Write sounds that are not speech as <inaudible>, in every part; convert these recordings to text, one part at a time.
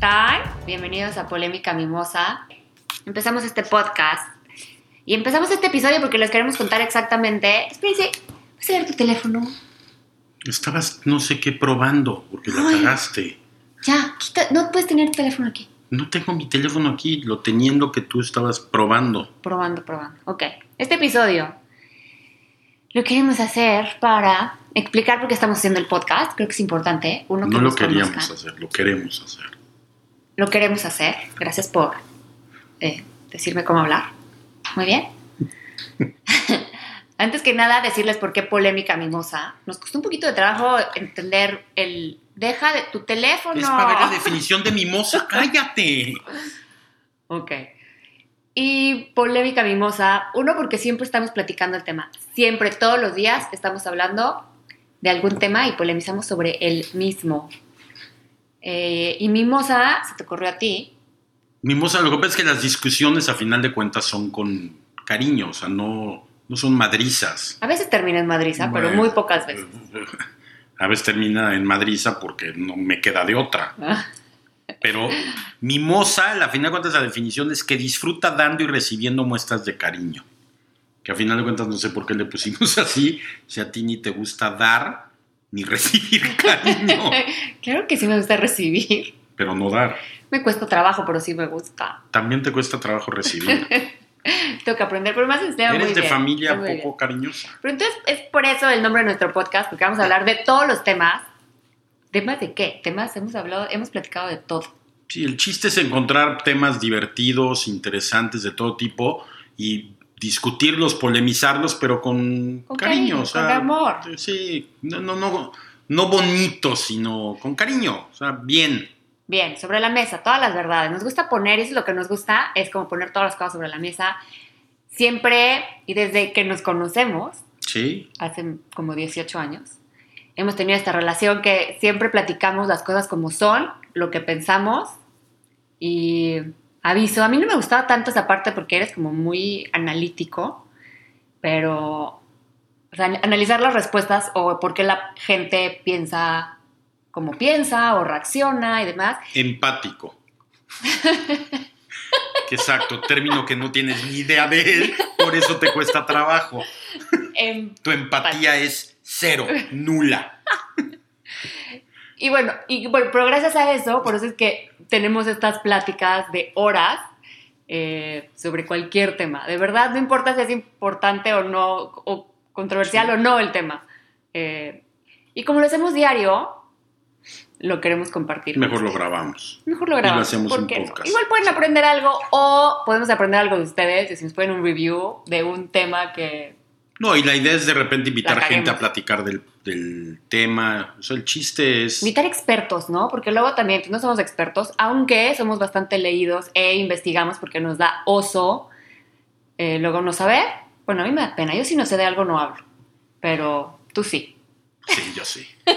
están? Bienvenidos a Polémica Mimosa. Empezamos este podcast y empezamos este episodio porque les queremos contar exactamente. Espérense, ¿vas a ver tu teléfono? Estabas no sé qué probando porque la Ay. cagaste. Ya, quita, no puedes tener tu teléfono aquí. No tengo mi teléfono aquí, lo teniendo que tú estabas probando. Probando, probando. Ok, este episodio lo queremos hacer para explicar por qué estamos haciendo el podcast. Creo que es importante. Uno, que No lo queríamos conozcan. hacer, lo queremos hacer. Lo queremos hacer. Gracias por eh, decirme cómo hablar. Muy bien. <laughs> Antes que nada, decirles por qué polémica mimosa. Nos costó un poquito de trabajo entender el... Deja de tu teléfono. Es para ver la definición de mimosa, <laughs> cállate. Ok. Y polémica mimosa, uno porque siempre estamos platicando el tema. Siempre, todos los días estamos hablando de algún tema y polemizamos sobre el mismo. Eh, y mimosa, se te ocurrió a ti. Mimosa, lo que pasa es que las discusiones a final de cuentas son con cariño, o sea, no, no son madrizas. A veces termina en madriza, pero Bueno, muy pocas veces. <laughs> A veces termina en madriza porque no me queda de otra. Ah, Pero mimosa, a final de cuentas, la definición es que disfruta dando y recibiendo muestras de cariño. Que a final de cuentas no sé por qué le pusimos <laughs> así, si a ti ni te gusta dar ni recibir <laughs> cariño, <laughs> claro que sí me gusta recibir. pero no dar. Me cuesta trabajo, pero sí me gusta. También te cuesta trabajo recibir. <laughs> Tengo que aprender, pero más enseñado muy Eres de bien, familia poco cariñosa. Pero entonces es por eso el nombre de nuestro podcast, porque vamos a hablar de todos los temas. ¿Temas de qué? Temas, hemos hablado, hemos platicado de todo. Sí, el chiste es encontrar temas divertidos, interesantes de todo tipo y discutirlos, polemizarlos, pero con, Con cariño, cariño, o sea, con amor. Sí, no, no, no, no bonito, sino con cariño, o sea, bien. Bien, sobre la mesa, todas las verdades. Nos gusta poner, y eso es lo que nos gusta, es como poner todas las cosas sobre la mesa. Siempre, y desde que nos conocemos, Sí, hace como 18 años, hemos tenido esta relación que siempre platicamos las cosas como son, lo que pensamos, y aviso, a mí no me gustaba tanto esa parte porque eres como muy analítico, pero o sea, analizar las respuestas o por qué la gente piensa como piensa o reacciona y demás, empático. <laughs> Exacto, término que no tienes ni idea de él, por eso te cuesta trabajo. em, Tu empatía es cero, nula. <laughs> Y bueno, y bueno, pero gracias a eso, por eso es que tenemos estas pláticas de horas eh, sobre cualquier tema. De verdad, no importa si es importante o no, o controversial Sí. o no el tema. Eh, y como lo hacemos diario, lo queremos compartir. Mejor lo grabamos. Mejor lo y lo grabamos. hacemos ¿por un qué no? podcast. Igual pueden aprender algo o podemos aprender algo de ustedes y si nos pueden un review de un tema que... No, y la idea es de repente invitar gente a platicar del, del tema. O sea, el chiste es. Invitar expertos, ¿no? Porque luego también pues, no somos expertos, aunque somos bastante leídos e investigamos porque nos da oso eh, luego no saber. Bueno, a mí me da pena. Yo si no sé de algo no hablo, pero tú sí. Sí, yo sí. <laughs>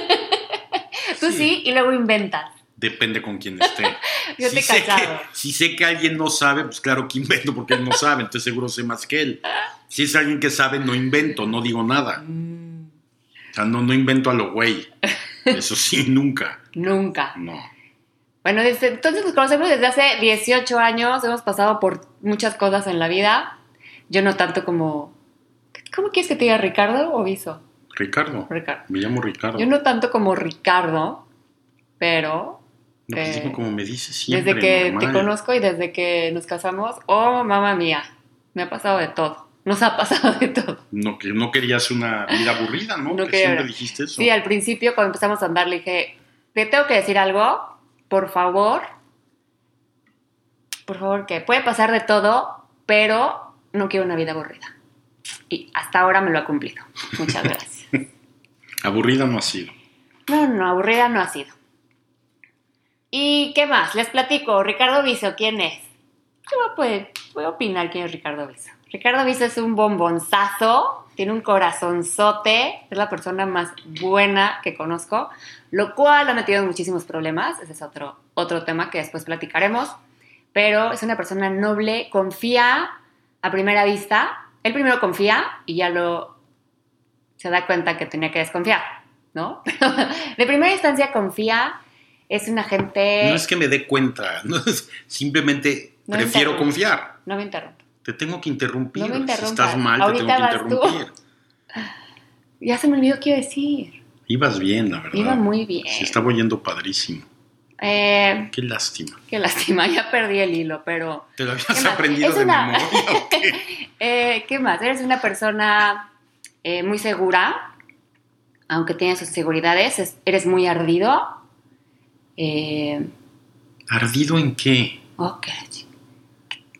Tú sí, y luego inventas. Depende con quién esté. <laughs> Yo si, sé que, si sé que alguien no sabe, pues claro que invento porque él no sabe, entonces seguro sé más que él. Si es alguien que sabe, no invento, no digo nada. Mm, O sea, no, no invento a lo güey. Eso sí, <laughs> nunca. nunca. No. Bueno, desde- entonces nos conocemos desde hace 18 años, hemos pasado por muchas cosas en la vida. Yo no tanto como... ¿Cómo quieres que te diga Ricardo o Viso? Ricardo. Ricardo. Me llamo Ricardo. Yo no tanto como Ricardo, pero No, pues eh, dime como me dices siempre. desde que te conozco y desde que nos casamos, oh, mamá mía, me ha pasado de todo. Nos ha <laughs> pasado de todo. No, que no querías una vida aburrida, ¿no? No que quería- siempre dijiste eso. Sí, al principio cuando empezamos a andar le dije, te tengo que decir algo, por favor. Por favor, que puede pasar de todo, pero no quiero una vida aburrida. Y hasta ahora me lo ha cumplido. Muchas <laughs> gracias. Aburrida no ha sido. No, no, aburrida no ha sido. ¿Y qué más? Les platico. Ricardo Viso, ¿quién es? Yo voy a opinar quién es Ricardo Viso. Ricardo Viso es un bombonzazo, tiene un corazonzote, es la persona más buena que conozco, lo cual ha metido en muchísimos problemas. Ese es otro, otro tema que después platicaremos. Pero es una persona noble, confía a primera vista. Él primero confía y ya lo se da cuenta que tenía que desconfiar, ¿no? <laughs> de primera instancia confía Es una gente... No es que me dé cuenta, <laughs> no es- simplemente No prefiero confiar. No me interrumpa. Te tengo que interrumpir. No me si estás mal, Ahorita te tengo que tú. interrumpir. <laughs> Ya se me olvidó qué iba a decir. Ibas bien, la verdad. Iba muy bien. Se estaba yendo padrísimo. Eh, Qué lástima. qué lástima, ya perdí el hilo, pero... ¿Te lo ¿Qué habías aprendido de una- memoria o qué? <laughs> Eh, ¿Qué más? Eres una persona eh, muy segura, aunque tienes sus seguridades. es- eres muy ardido. Eh, ¿Ardido en qué? ok.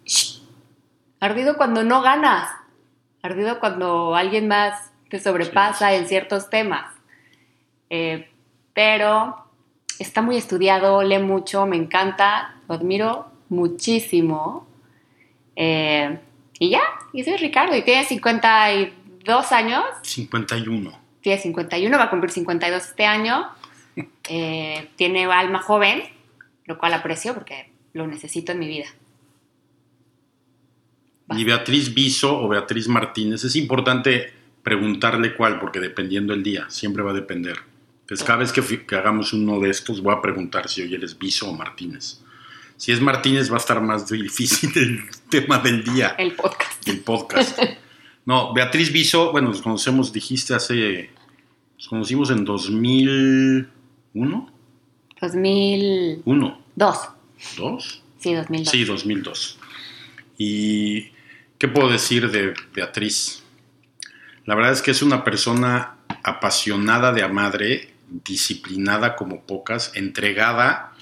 Shh. Ardido cuando no ganas. Ardido cuando alguien más te sobrepasa en ciertos temas. Eh, pero está muy estudiado, lee mucho, me encanta, lo admiro muchísimo. Eh, y ya, y es Ricardo, y tiene 52 años, 51. tiene 51, va a cumplir 52 este año. Eh, tiene alma joven, lo cual aprecio porque lo necesito en mi vida. Ni Beatriz Viso o Beatriz Martínez. Es importante preguntarle cuál, porque dependiendo el día, siempre va a depender. Entonces, cada vez que, hagamos uno de estos, voy a preguntar si hoy eres Viso o Martínez. Si es Martínez, va a estar más difícil <laughs> el tema del día, El podcast. el podcast. No, Beatriz Viso, bueno, nos conocemos, dijiste hace. Nos conocimos en 2001. 2002. ¿Uno? ¿Dos? Sí, 2002. Sí, 2002. ¿Y qué puedo decir de Beatriz? La verdad es que es una persona apasionada de a madre, disciplinada como pocas, entregada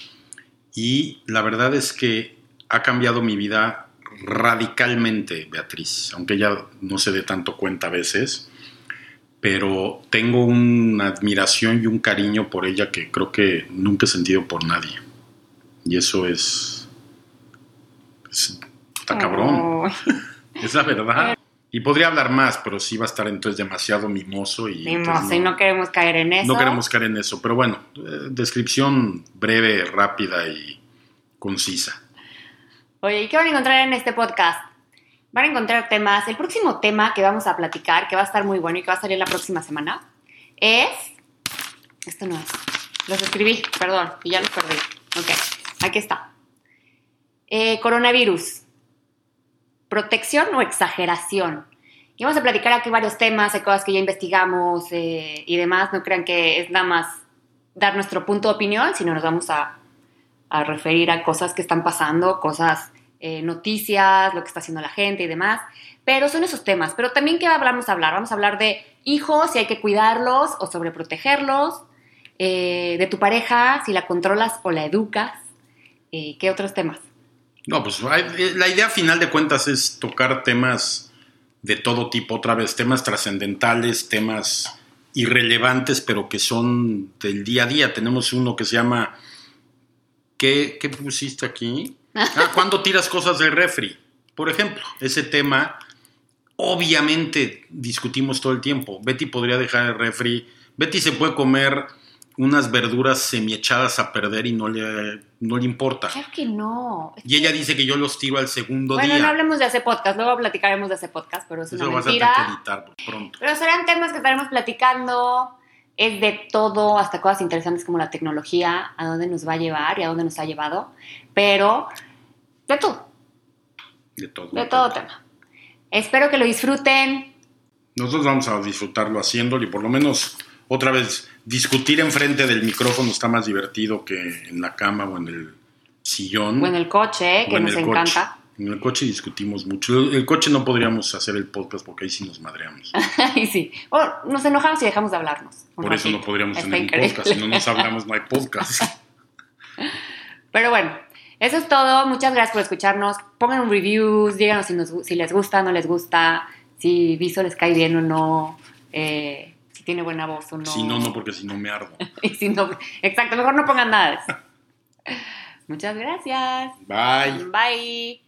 y la verdad es que ha cambiado mi vida radicalmente, Beatriz, aunque ella no se dé tanto cuenta a veces, pero tengo una admiración y un cariño por ella que creo que nunca he sentido por nadie. Y eso es... es- está cabrón. Oh, <laughs> Es la verdad. Y podría hablar más, pero sí va a estar entonces demasiado mimoso y... mimoso, entonces y no queremos caer en eso. no queremos caer en eso. Pero bueno, eh, descripción breve, rápida y concisa. Oye, ¿y qué van a encontrar en este podcast? Van a encontrar temas. El próximo tema que vamos a platicar, que va a estar muy bueno y que va a salir la próxima semana, es. Esto no es. Los escribí, perdón, y ya los perdí. Ok, aquí está. Eh, coronavirus. Protección o exageración. Y vamos a platicar aquí varios temas, hay cosas que ya investigamos eh, y demás. No crean que es nada más dar nuestro punto de opinión, sino nos vamos a, a referir a cosas que están pasando, cosas, eh, noticias, lo que está haciendo la gente y demás. Pero son esos temas. Pero también, ¿qué vamos a hablar? Vamos a hablar de hijos, si hay que cuidarlos o sobreprotegerlos, eh, de tu pareja, si la controlas o la educas. Eh, ¿Qué otros temas? No, pues la idea final de cuentas es tocar temas de todo tipo, otra vez, temas trascendentales, temas irrelevantes, pero que son del día a día. Tenemos uno que se llama... ¿Qué, qué pusiste aquí? Ah, ¿cuándo tiras cosas del refri? Por ejemplo, ese tema obviamente discutimos todo el tiempo. Betty podría dejar el refri. Betty se puede comer unas verduras semiechadas a perder y no le, no le importa. Claro que no. Y ella dice que yo los tiro al segundo Bueno, día. no hablemos de ese podcast, luego platicaremos de ese podcast, pero es Eso una vas a tener mentira. que editar pronto. Pero serán temas que estaremos platicando. Es de todo, hasta cosas interesantes como la tecnología, a dónde nos va a llevar y a dónde nos ha llevado. Pero de todo, De todo. de todo tema. Espero que lo disfruten. Nosotros vamos a disfrutarlo haciéndolo y por lo menos otra vez discutir enfrente del micrófono está más divertido que en la cama o en el sillón. O en el coche, o que nos coche. encanta. En el coche discutimos mucho. El, el coche no podríamos hacer el podcast porque ahí sí nos madreamos. <laughs> Ay, sí. O nos enojamos y dejamos de hablarnos. Por eso no podríamos Está tener un podcast. Si no nos hablamos, no hay podcast. <laughs> Pero bueno, eso es todo. Muchas gracias por escucharnos. Pongan un reviews, díganos si, nos- si les gusta, no les gusta, si Viso les cae bien o no, eh, si tiene buena voz o no. Si no, no, porque si no me ardo. <laughs> Y si no, exacto, mejor no pongan nada. Muchas gracias. Bye. Bye.